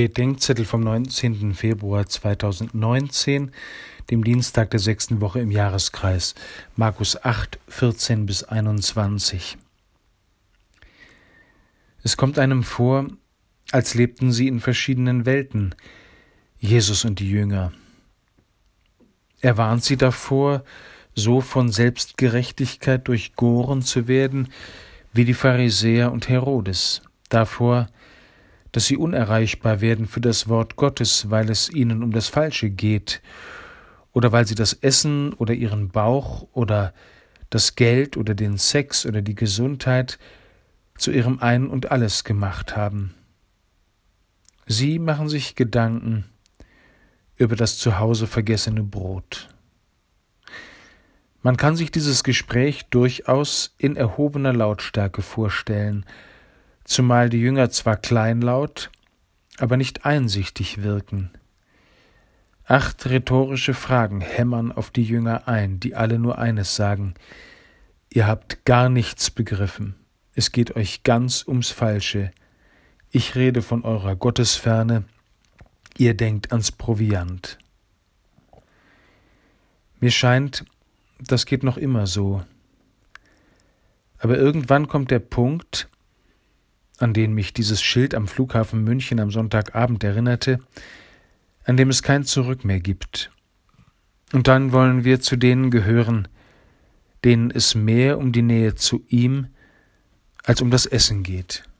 Bedenkzettel vom 19. Februar 2019, dem Dienstag der sechsten Woche im Jahreskreis, Markus 8, 14 bis 21. Es kommt einem vor, als lebten sie in verschiedenen Welten, Jesus und die Jünger. Er warnt sie davor, so von Selbstgerechtigkeit durchgoren zu werden, wie die Pharisäer und Herodes, davor, dass sie unerreichbar werden für das Wort Gottes, weil es ihnen um das Falsche geht, oder weil sie das Essen oder ihren Bauch oder das Geld oder den Sex oder die Gesundheit zu ihrem Ein und alles gemacht haben. Sie machen sich Gedanken über das zu Hause vergessene Brot. Man kann sich dieses Gespräch durchaus in erhobener Lautstärke vorstellen, zumal die Jünger zwar kleinlaut, aber nicht einsichtig wirken. Acht rhetorische Fragen hämmern auf die Jünger ein, die alle nur eines sagen Ihr habt gar nichts begriffen, es geht euch ganz ums Falsche. Ich rede von eurer Gottesferne, ihr denkt ans Proviant. Mir scheint, das geht noch immer so. Aber irgendwann kommt der Punkt, an den mich dieses Schild am Flughafen München am Sonntagabend erinnerte, an dem es kein Zurück mehr gibt. Und dann wollen wir zu denen gehören, denen es mehr um die Nähe zu ihm als um das Essen geht.